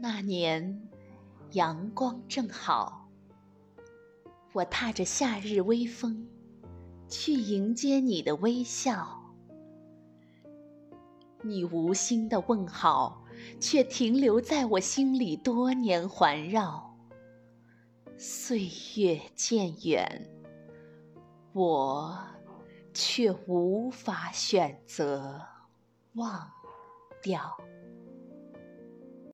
那年阳光正好，我踏着夏日微风，去迎接你的微笑。你无心的问好，却停留在我心里多年环绕。岁月渐远，我却无法选择忘掉。